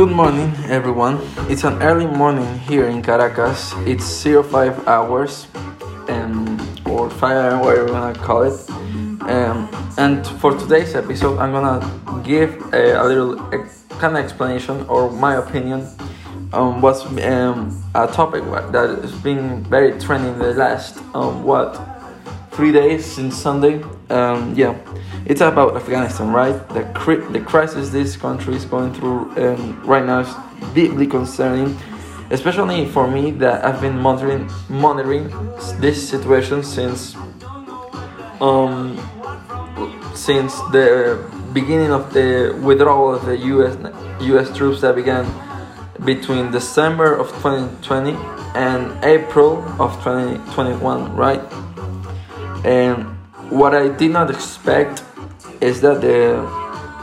Good morning, everyone. It's an early morning here in Caracas. It's 05 hours, um, or 5 a.m., whatever you wanna call it. Um, and for today's episode, I'm gonna give a, a little ex- kind of explanation or my opinion on what's um, a topic that has been very trending the last um, what three days since Sunday. Um, yeah, it's about Afghanistan, right? The cri- the crisis this country is going through um, right now is deeply concerning, especially for me that I've been monitoring monitoring this situation since um since the beginning of the withdrawal of the U.S. U.S. troops that began between December of 2020 and April of 2021, right? And what I did not expect is that the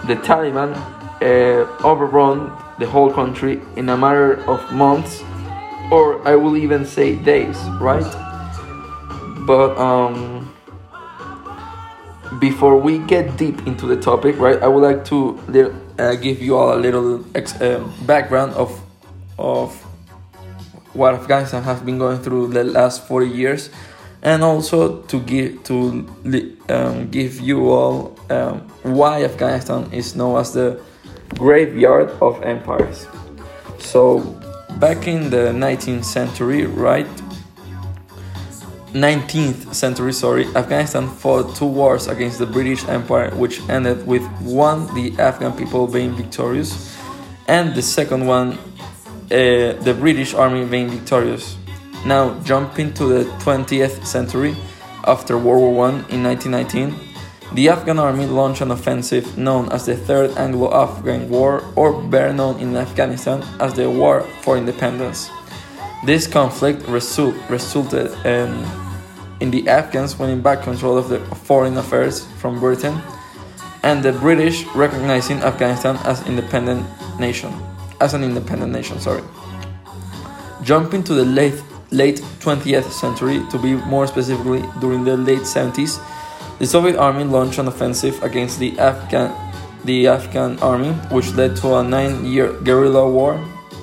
the Taliban uh, overrun the whole country in a matter of months, or I will even say days, right? But um, before we get deep into the topic, right, I would like to uh, give you all a little ex- uh, background of of what Afghanistan has been going through the last 40 years and also to give to um, give you all um, why Afghanistan is known as the graveyard of empires. So back in the 19th century, right? 19th century, sorry, Afghanistan fought two wars against the British Empire, which ended with one, the Afghan people being victorious, and the second one, uh, the British army being victorious. Now, jumping to the 20th century, after World War I in 1919, the Afghan army launched an offensive known as the Third Anglo Afghan War, or better known in Afghanistan as the War for Independence. This conflict result, resulted in, in the Afghans winning back control of the foreign affairs from Britain and the British recognizing Afghanistan as independent nation as an independent nation sorry jumping to the late late 20th century to be more specifically during the late 70s the Soviet army launched an offensive against the Afghan the Afghan army which led to a 9-year guerrilla war.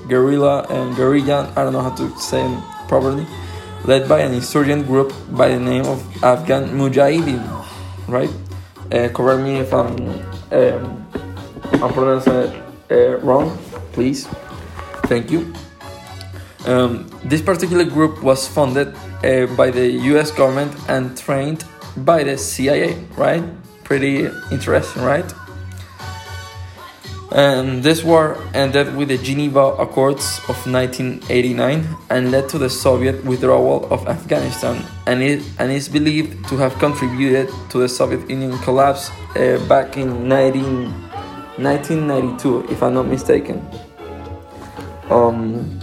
Guerrilla and guerrilla I don't know how to say it properly led by an insurgent group by the name of Afghan Mujahideen right? Uh, correct me if I'm um, I'm pronouncing it uh, wrong please. Thank you um, this particular group was funded uh, by the US government and trained by the CIA, right? Pretty interesting, right? And this war ended with the Geneva Accords of 1989 and led to the Soviet withdrawal of Afghanistan, and it and is believed to have contributed to the Soviet Union collapse uh, back in 19, 1992, if I'm not mistaken. Um,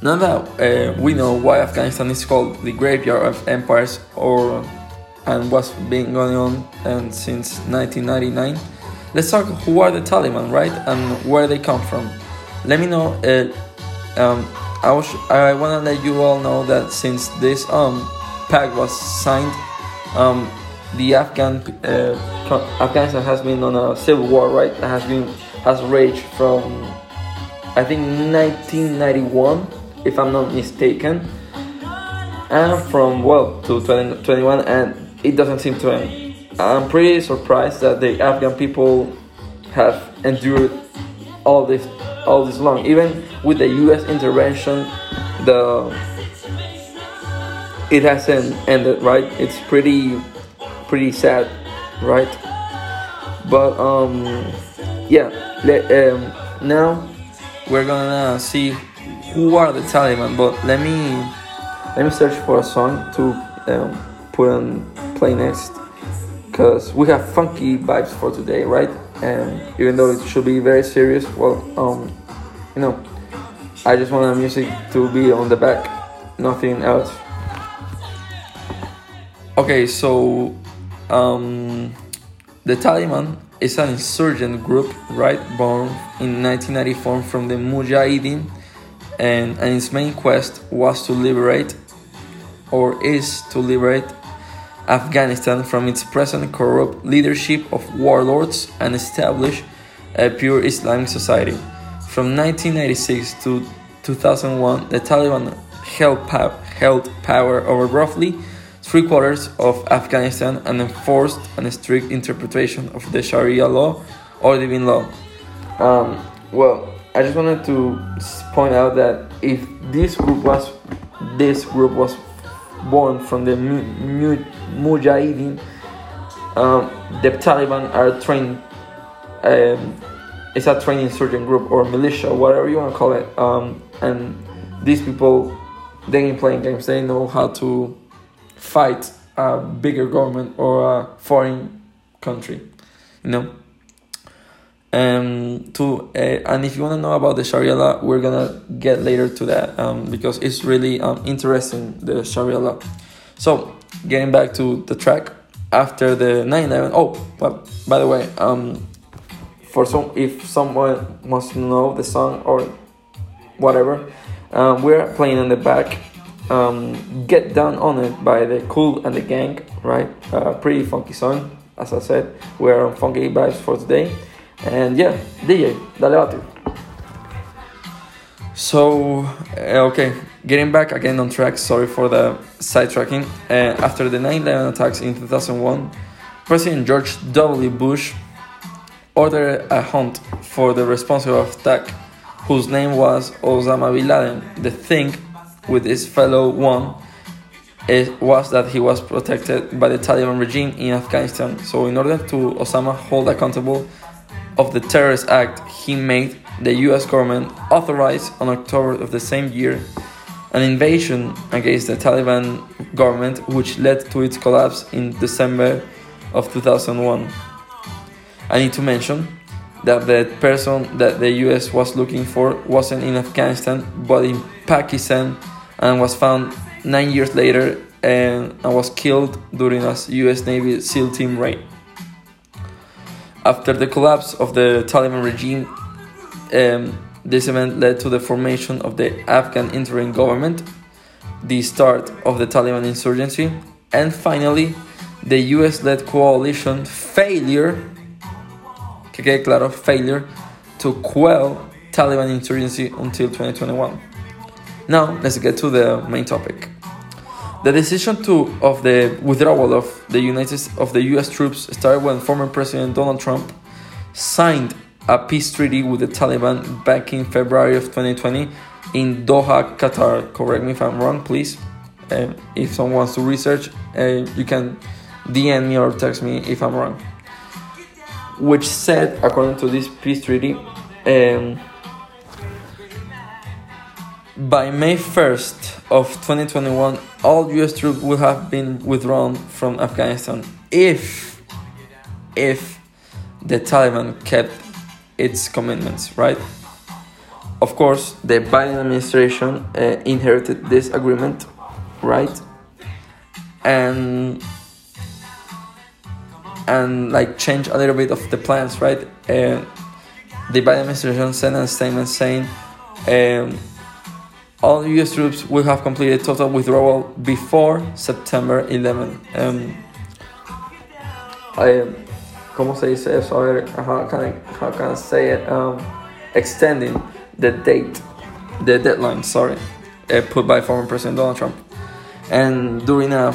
now that uh, we know why Afghanistan is called the graveyard of empires, or and what's been going on and since 1999, let's talk who are the Taliban, right, and where they come from. Let me know. Uh, um, I, I want to let you all know that since this um, pact was signed, um, the Afghan uh, Afghanistan has been on a civil war, right? That has been has raged from I think 1991 if I'm not mistaken, and from well to 2021, and it doesn't seem to end. I'm pretty surprised that the Afghan people have endured all this all this long. Even with the U.S. intervention, the it hasn't ended. Right? It's pretty pretty sad, right? But um, yeah. Let, um, now we're gonna see who are the Taliban. But let me let me search for a song to um, put on play next, cause we have funky vibes for today, right? And even though it should be very serious, well, um, you know, I just want the music to be on the back, nothing else. Okay, so um, the Taliban is an insurgent group, right, born in 1994 from the Mujahideen and, and its main quest was to liberate or is to liberate Afghanistan from its present corrupt leadership of warlords and establish a pure Islamic society. From 1996 to 2001, the Taliban held, held power over roughly three quarters of Afghanistan and enforced a strict interpretation of the Sharia law or divine law. Um, well, I just wanted to point out that if this group was this group was born from the Mujahideen, um, the Taliban are trained. Um, it's a trained insurgent group or militia, whatever you want to call it. Um, and these people, they ain't playing games. They know how to fight a bigger government or a foreign country. You know um, to uh, and if you want to know about the Sharia law, we're gonna get later to that um, because it's really um, interesting the Sharia law. So getting back to the track after the 9/11. Oh, but by the way, um, for some if someone wants to know the song or whatever, um, we're playing in the back. Um, Get Down on It by the Kool and the Gang, right? Uh, pretty funky song, as I said. We're on funky vibes for today. And yeah, DJ, dale bate. So, uh, okay, getting back again on track, sorry for the sidetracking. Uh, after the 9 11 attacks in 2001, President George W. Bush ordered a hunt for the responsible of attack, whose name was Osama bin Laden. The thing with this fellow one it was that he was protected by the Taliban regime in Afghanistan. So, in order to Osama hold accountable of the terrorist act he made, the US government authorized on October of the same year an invasion against the Taliban government, which led to its collapse in December of 2001. I need to mention that the person that the US was looking for wasn't in Afghanistan but in Pakistan and was found nine years later and was killed during a US Navy SEAL team raid. After the collapse of the Taliban regime, um, this event led to the formation of the Afghan interim government, the start of the Taliban insurgency, and finally, the US led coalition failure, que quede claro, failure to quell Taliban insurgency until 2021. Now, let's get to the main topic. The decision to of the withdrawal of the United of the U.S. troops started when former President Donald Trump signed a peace treaty with the Taliban back in February of 2020 in Doha, Qatar. Correct me if I'm wrong, please. Uh, if someone wants to research, uh, you can DM me or text me if I'm wrong. Which said, according to this peace treaty, um, by May 1st of 2021, all US troops will have been withdrawn from Afghanistan if if the Taliban kept its commitments, right? Of course, the Biden administration uh, inherited this agreement, right? And and like change a little bit of the plans, right? Uh, the Biden administration sent a statement saying um, all US troops will have completed total withdrawal before September 11. Um, I, ¿Cómo se dice eso? A ver, how can I, how can I say it? Um, extending the date, the deadline, sorry, uh, put by former President Donald Trump. And during a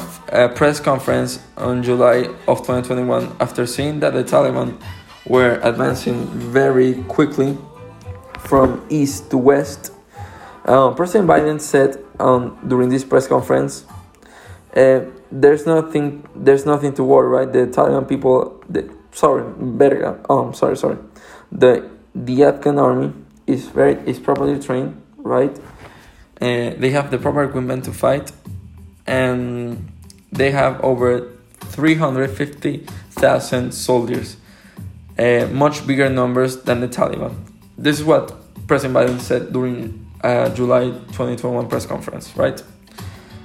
press conference on July of 2021, after seeing that the Taliban were advancing very quickly from east to west, um, President Biden said um, during this press conference, uh, "There's nothing. There's nothing to worry, right? The Taliban people. The, sorry, better. Oh, sorry, sorry. The the Afghan army is very is properly trained, right? Uh, they have the proper equipment to fight, and they have over 350,000 soldiers, uh, much bigger numbers than the Taliban. This is what President Biden said during uh, July 2021 press conference, right?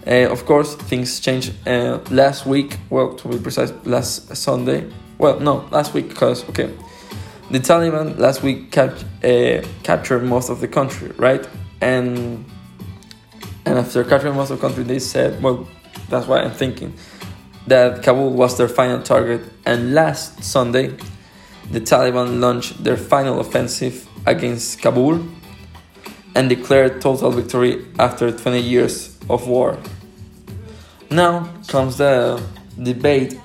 Uh, of course, things changed uh, last week. Well, to be precise, last Sunday. Well, no, last week because okay, the Taliban last week cap- uh, captured most of the country, right? And and after capturing most of the country, they said, well, that's why I'm thinking that Kabul was their final target. And last Sunday, the Taliban launched their final offensive against Kabul and declared total victory after 20 years of war. Now comes the debate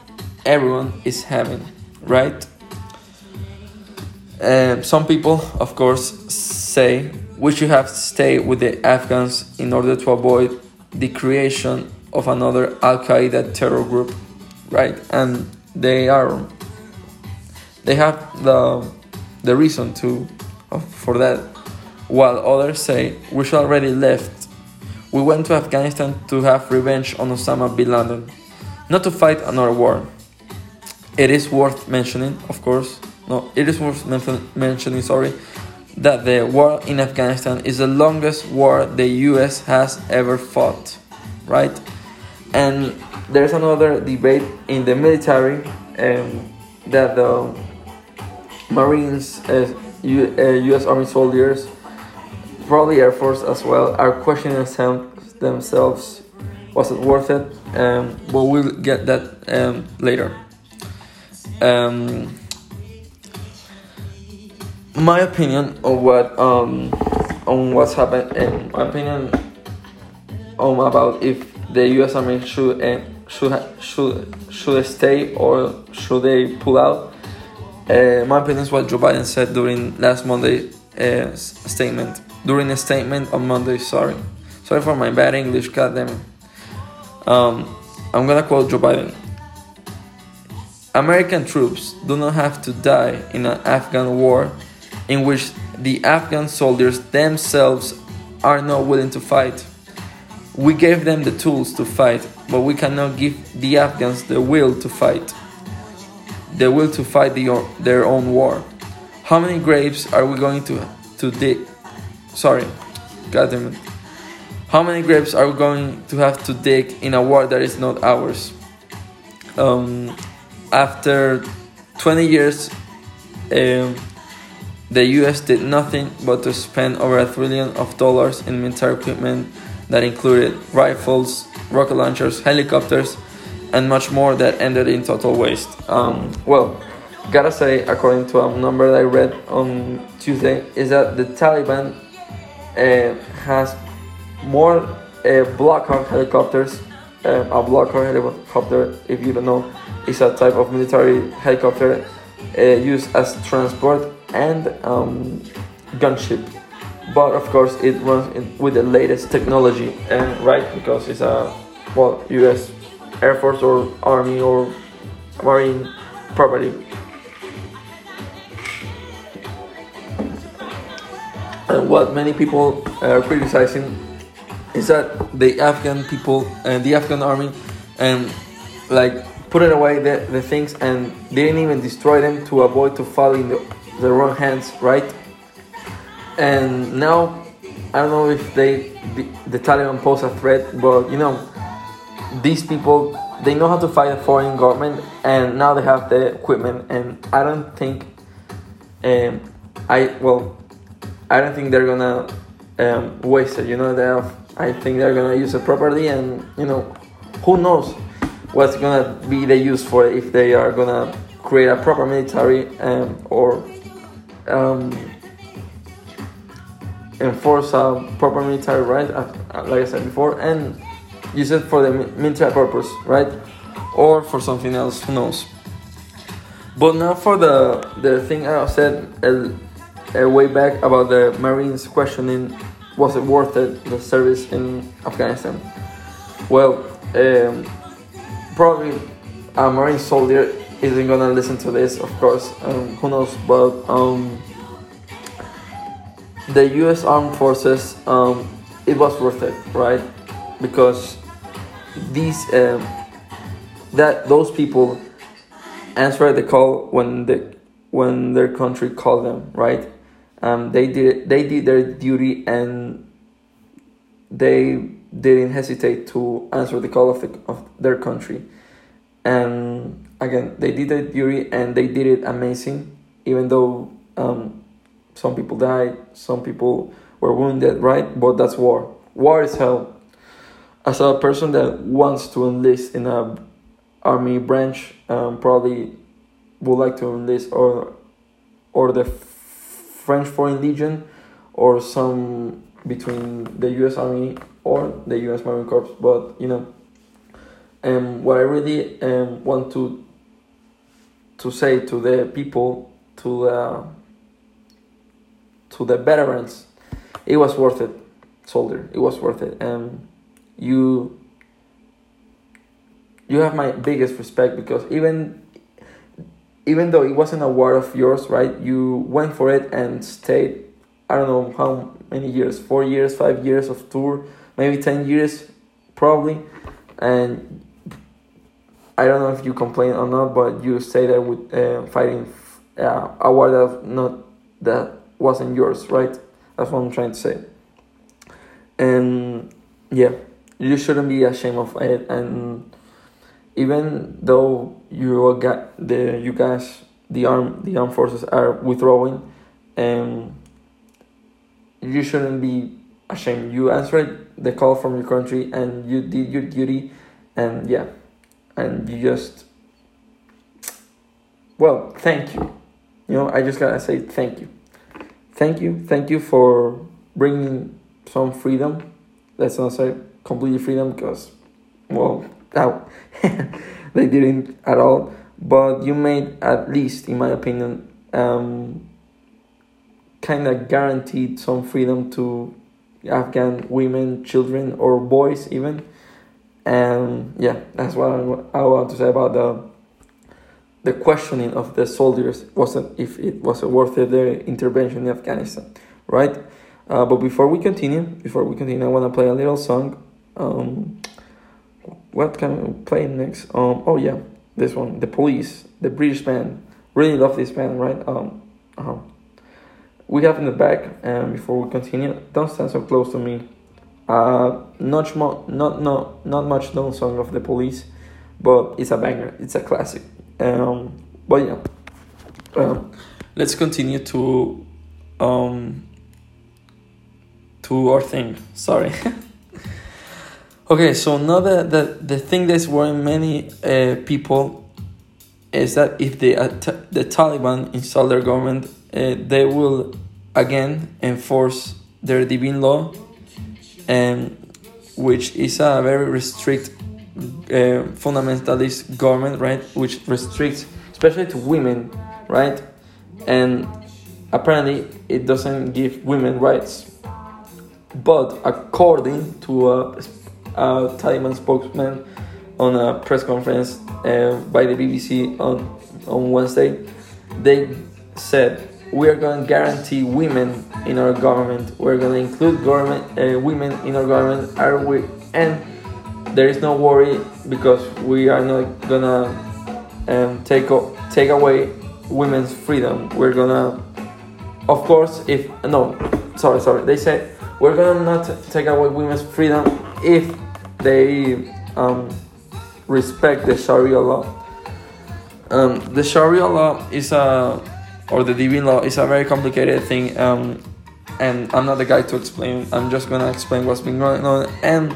everyone is having, right? Uh, some people, of course, say we should have to stay with the Afghans in order to avoid the creation of another Al Qaeda terror group, right? And they are, they have the the reason to for that, while others say we should already left. We went to Afghanistan to have revenge on Osama bin Laden, not to fight another war. It is worth mentioning, of course, no, it is worth mentioning, sorry, that the war in Afghanistan is the longest war the US has ever fought, right? And there's another debate in the military um, that the Marines, uh, U, uh, US Army soldiers, probably Air Force as well, are questioning themselves was it worth it? Um, but we'll get that um, later. Um, my opinion on what um, on what's happened and my opinion um, about if the U.S. Army should uh, should should should stay or should they pull out. Uh, my opinion is what Joe Biden said during last Monday uh, statement. During a statement on Monday, sorry, sorry for my bad English. Goddamn. Um, I'm gonna quote Joe Biden. American troops do not have to die in an Afghan war in which the Afghan soldiers themselves are not willing to fight. We gave them the tools to fight, but we cannot give the Afghans the will to fight. The will to fight the, their own war. How many graves are we going to, to dig? Sorry, God damn it. How many graves are we going to have to dig in a war that is not ours? Um, after 20 years, um, the US did nothing but to spend over a trillion of dollars in military equipment that included rifles, rocket launchers, helicopters, and much more that ended in total waste. Um, well, gotta say, according to a number that I read on Tuesday, is that the Taliban has more uh, Black Hawk helicopters. Uh, a Black Hawk helicopter, if you don't know, is a type of military helicopter uh, used as transport and um, gunship but of course it runs with the latest technology and right because it's a well US Air Force or Army or Marine property Uh, what many people are criticizing is that the Afghan people and the Afghan army and like put it away the, the things and they didn't even destroy them to avoid to fall in the the wrong hands, right? And now I don't know if they the, the Taliban pose a threat, but you know these people they know how to fight a foreign government, and now they have the equipment, and I don't think um, I well I don't think they're gonna um, waste it. You know, they have, I think they're gonna use it properly, and you know, who knows what's gonna be the use for it if they are gonna create a proper military um, or um, enforce a proper military right, uh, like I said before, and use it for the military purpose, right, or for something else. Who knows? But now for the the thing I said uh, way back about the Marines questioning was it worth it the service in Afghanistan? Well, um, probably a Marine soldier isn't gonna listen to this, of course. Um, who knows? But um, the U.S. Armed Forces, um, it was worth it, right? Because these um, that those people answered the call when the when their country called them, right? Um, they did they did their duty and they didn't hesitate to answer the call of, the, of their country. And again they did their duty and they did it amazing even though um, some people died some people were wounded right? But that's war. War is hell. As a person that wants to enlist in a army branch um, probably would like to enlist or or the French Foreign Legion or some between the U.S. Army or the U.S. Marine Corps. But you know, um, what I really um, want to to say to the people, to the to the veterans, it was worth it, soldier. It was worth it. Um, you you have my biggest respect because even even though it wasn't a war of yours, right? You went for it and stayed. I don't know how many years, four years, five years of tour, maybe ten years, probably, and I don't know if you complain or not, but you stayed there with uh, fighting uh, a war that not that wasn't yours, right? That's what I'm trying to say. And yeah, you shouldn't be ashamed of it. And even though you got the you guys the arm the armed forces are withdrawing, and you shouldn't be ashamed. You answered the call from your country and you did your duty, and yeah and you just well thank you. You know i just gotta say thank you. Thank you thank you for bringing some freedom. Let's not say completely freedom because well that they didn't at all but you made at least in my opinion um, kind of guaranteed some freedom to afghan women children or boys even and yeah, that's what I, I want to say about the the questioning of the soldiers wasn't if it was worth it their intervention in Afghanistan, right? Uh, but before we continue, before we continue, I want to play a little song. Um, what can I play next? Um, oh yeah, this one, The Police, the British band. Really love this band, right? Um, uh-huh. We have in the back, and before we continue, don't stand so close to me. Uh, not, mo- not, not, not much known song of the police, but it's a banger. It's a classic. Um, but yeah, um, let's continue to um, to our thing. Sorry. okay, so now the, the, the thing that's worrying many uh, people is that if the the Taliban install their government, uh, they will again enforce their divine law um, which is a very restrict uh, fundamentalist government, right? Which restricts, especially to women, right? And apparently, it doesn't give women rights. But according to a, a Taliban spokesman on a press conference uh, by the BBC on on Wednesday, they said we are going to guarantee women in our government. We're going to include government uh, women in our government. Are we? And there is no worry because we are not gonna um, take take away women's freedom. We're gonna, of course, if no, sorry, sorry. They said we're gonna not take away women's freedom if they um, respect the Sharia law. Um, the Sharia law is a or the divine law is a very complicated thing. Um, and I'm not the guy to explain. I'm just gonna explain what's been going on, and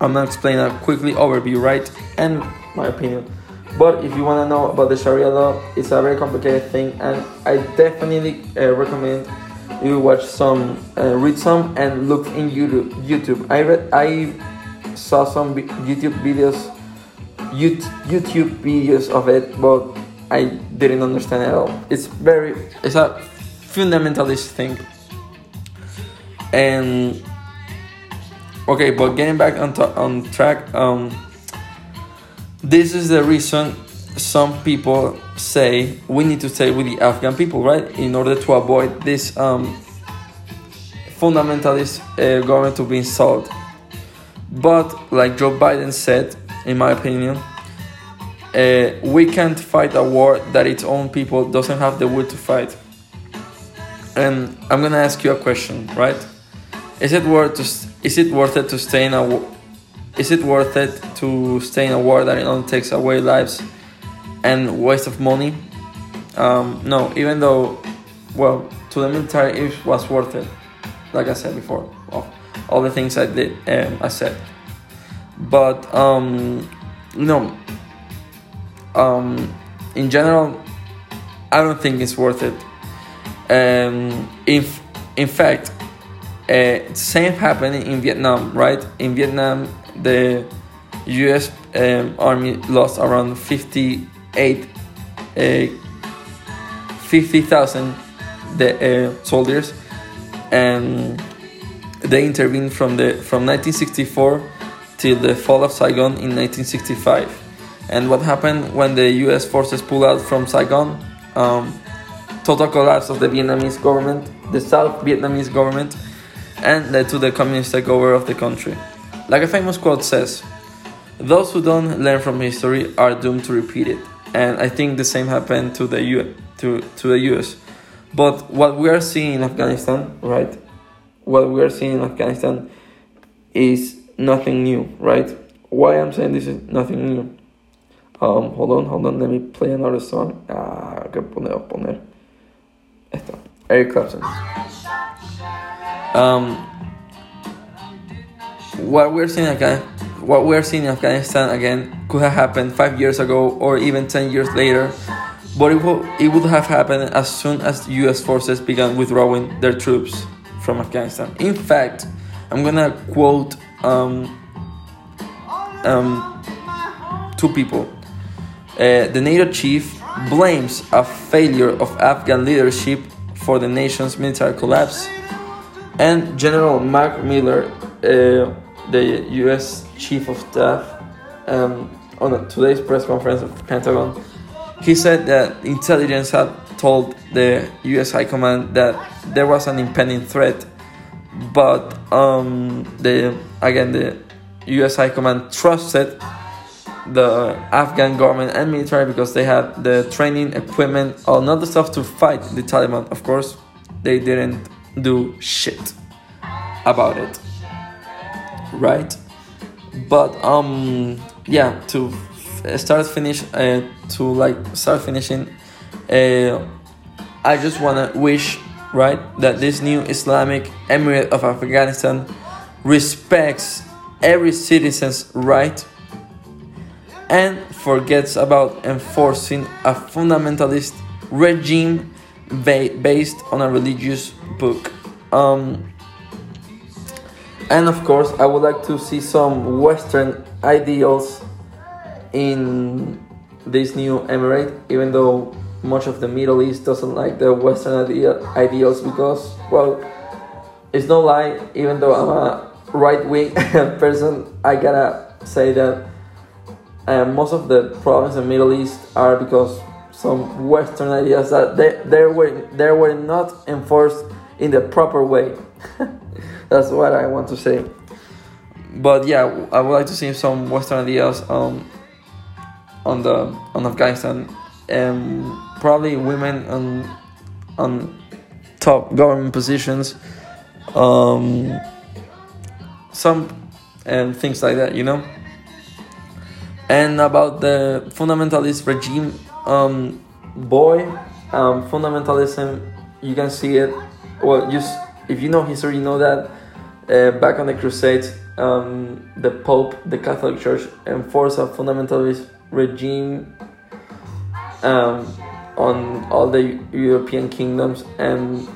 I'm gonna explain a quickly overview, right? And my opinion. But if you wanna know about the Sharia law, it's a very complicated thing, and I definitely uh, recommend you watch some, uh, read some, and look in YouTube. YouTube. I read, I saw some YouTube videos, YouTube videos of it, but I didn't understand at all. It's very, it's a fundamentalist thing. And okay, but getting back on on track, um, this is the reason some people say we need to stay with the Afghan people, right, in order to avoid this um, fundamentalist uh, government to be installed. But like Joe Biden said, in my opinion, uh, we can't fight a war that its own people doesn't have the will to fight. And I'm gonna ask you a question, right? Is it worth to, is it worth it to stay in a is it worth it to stay in a war that only takes away lives and waste of money? Um, no, even though, well, to the military it was worth it. Like I said before, well, all the things I did, um, I said. But um, no, um, in general, I don't think it's worth it. Um, if in fact, uh, same happened in Vietnam, right? In Vietnam, the U.S. Um, army lost around 58, uh, 50,000 uh, soldiers, and they intervened from the from 1964 till the fall of Saigon in 1965. And what happened when the U.S. forces pulled out from Saigon? Um, total collapse of the Vietnamese government, the South Vietnamese government, and led to the communist takeover of the country. Like a famous quote says, those who don't learn from history are doomed to repeat it. And I think the same happened to the U- to, to the US. But what we are seeing in Afghanistan, right? What we are seeing in Afghanistan is nothing new, right? Why I'm saying this is nothing new. Um, hold on, hold on, let me play another song. Ah, que poner, poner. Esta. Eric Clapton. Um, what we're seeing again, what we're seeing in Afghanistan again could have happened five years ago or even ten years later, but it, will, it would have happened as soon as U.S. forces began withdrawing their troops from Afghanistan. In fact, I'm gonna quote um, um, two people. Uh, the NATO chief blames a failure of Afghan leadership for the nation's military collapse, and General Mark Milley, uh, the U.S. chief of staff, um, on today's press conference of the Pentagon, he said that intelligence had told the U.S. High Command that there was an impending threat, but um, the again the U.S. High Command trusted the Afghan government and military because they had the training, equipment, all not the stuff to fight the Taliban. Of course, they didn't do shit about it, right? But um, yeah, to start finish uh, to like start finishing, uh, I just wanna wish right that this new Islamic Emirate of Afghanistan respects every citizen's right and forgets about enforcing a fundamentalist regime ba- based on a religious book. Um, and of course, I would like to see some Western ideals in this new emirate, even though much of the Middle East doesn't like the Western idea- ideals because, well, it's no lie, even though I'm a right wing person, I gotta say that and most of the problems in the Middle East are because some Western ideas that they, they were they were not enforced in the proper way. That's what I want to say. But yeah, I would like to see some Western ideas um, on the on Afghanistan, and probably women on on top government positions, um, some and things like that. You know and about the fundamentalist regime um, boy um, fundamentalism you can see it well just if you know history you know that uh, back on the crusades um, the pope the catholic church enforced a fundamentalist regime um, on all the european kingdoms and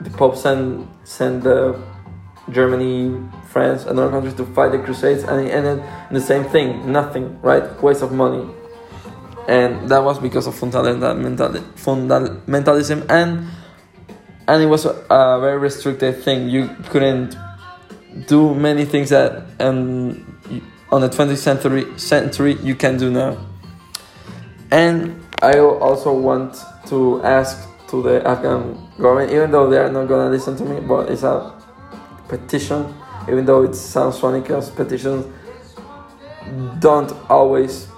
the pope sent sent the germany France, and other countries to fight the Crusades, and it ended the same thing nothing, right? Waste of money. And that was because of fundamentalism, and and it was a very restricted thing. You couldn't do many things that um, on the 20th century century you can do now. And I also want to ask to the Afghan government, even though they are not gonna listen to me, but it's a petition even though it sounds funny because petitions don't always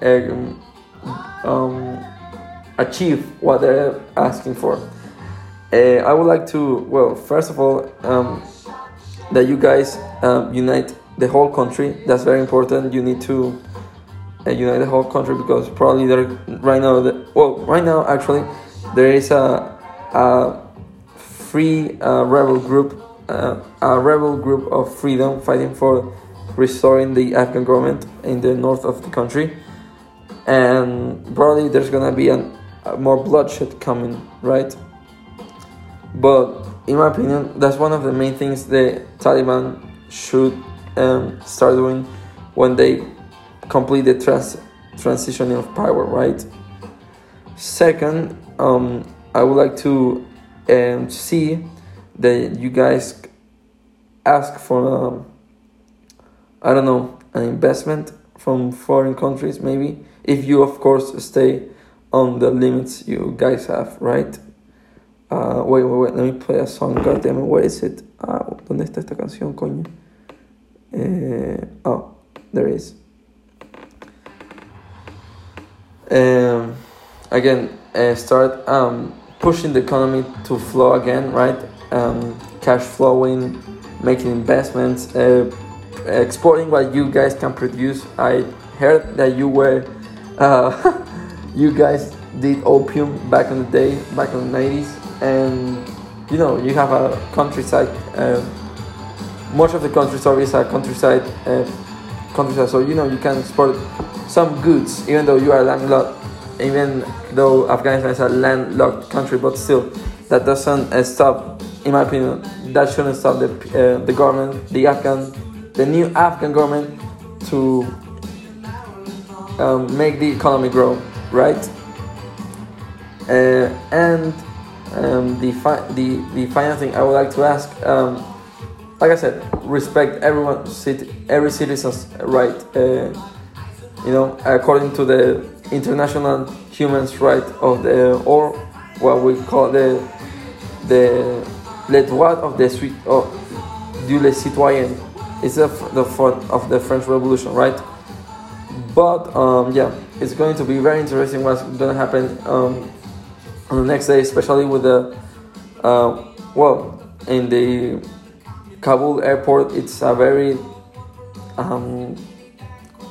um, um, achieve what they're asking for. Uh, I would like to, well, first of all, um, that you guys um, unite the whole country. That's very important. You need to unite the whole country because probably there right now, the, well, right now actually, there is a, a free uh, rebel group uh, a rebel group of freedom fighting for restoring the Afghan government in the north of the country. And probably there's gonna be an, more bloodshed coming, right? but in my opinion, that's one of the main things the Taliban should um, start doing when they complete the trans- transition of power, right? Second, um, I would like to um, see that you guys ask for, um, I don't know, an investment from foreign countries, maybe, if you, of course, stay on the limits you guys have, right? Uh, wait, wait, wait, let me play a song. God damn it, where is it? Ah, ¿dónde está esta canción, coño? Eh, oh, there is. Um, again, uh, start um, pushing the economy to flow again, right? Um, cash flowing, making investments, uh, exporting what you guys can produce. I heard that you were, uh, you guys did opium back in the day, back in the 90s and you know you have a countryside. Uh, much of the countryside is a countryside uh, countryside, so you know you can export some goods even though you are landlocked. Even though Afghanistan is a landlocked country, but still, that doesn't uh, stop, in my opinion, that shouldn't stop the uh, the government, the Afghan, the new Afghan government to um, make the economy grow, right? Uh, and um, the, fi- the the final thing I would like to ask, um, like I said, respect everyone, every citizen's right. You know, according to the international human rights of the or what we call the the le droit of the suite of du le citoyen. It's the the of the French Revolution, right? But um, yeah, it's going to be very interesting what's going to happen. Um, on the next day, especially with the uh, well in the Kabul airport, it's a very um,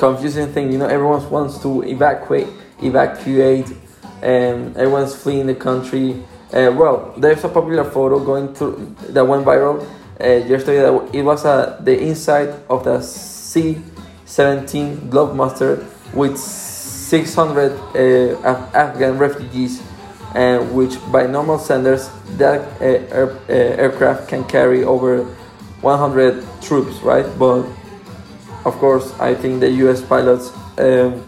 confusing thing. You know, everyone wants to evacuate, evacuate, and everyone's fleeing the country. Uh, well, there's a popular photo going through that went viral uh, yesterday. It was uh, the inside of the C-17 Globemaster with 600 uh, Af- Afghan refugees and which by normal standards that uh, air, uh, aircraft can carry over 100 troops right but of course i think the us pilots um,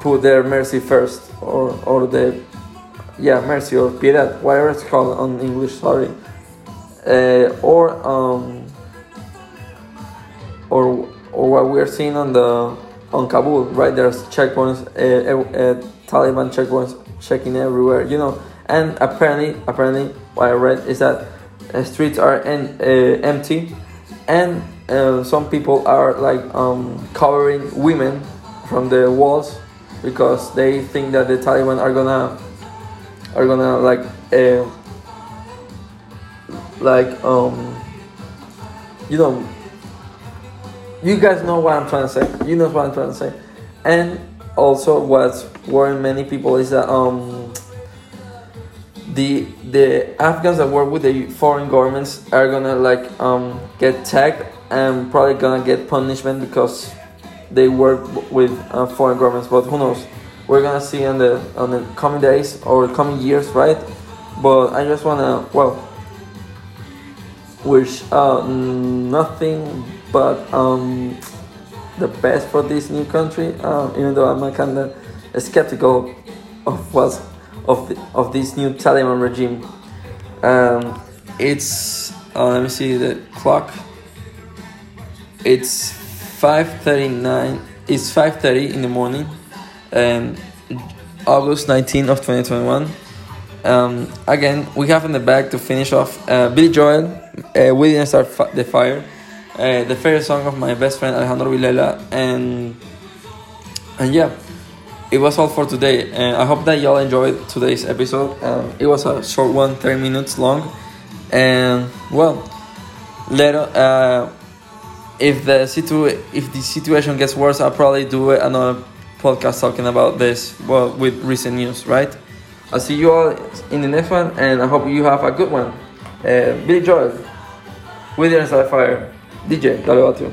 put their mercy first or, or the yeah mercy or piedad whatever it's called on english sorry. Uh, or um, or or what we're seeing on the on kabul right? There's checkpoints uh, uh, taliban checkpoints checking everywhere, you know. And apparently, apparently, what I read is that uh, streets are en- uh, empty, and uh, some people are like um, covering women from the walls because they think that the Taliban are gonna are gonna like uh, like um you know you guys know what I'm trying to say. You know what I'm trying to say, and also what's worrying many people is that um, the the Afghans that work with the foreign governments are gonna like um, get tagged and probably gonna get punishment because they work with uh, foreign governments. But who knows? We're gonna see on the on the coming days or coming years, right? But I just wanna well wish uh, nothing but um, the best for this new country, um, even though I'm kind of skeptical of what of the, of this new Taliban regime. Um, it's uh, let me see the clock. It's five thirty nine. It's five thirty in the morning, and August 19 of twenty twenty one. Um, again, we have in the back to finish off uh, Billy Joel. Uh, we didn't start fi- the fire uh, the favorite song of my best friend Alejandro Vilela, and and yeah, it was all for today. And I hope that y'all enjoyed today's episode. Um, it was a short one, 30 minutes long, and well, let uh, if the situ if the situation gets worse, I'll probably do another podcast talking about this. Well, with recent news, right? I'll see you all in the next one, and I hope you have a good one. Uh, Billy Joel, Withers Fire. DJ, dale, bateo.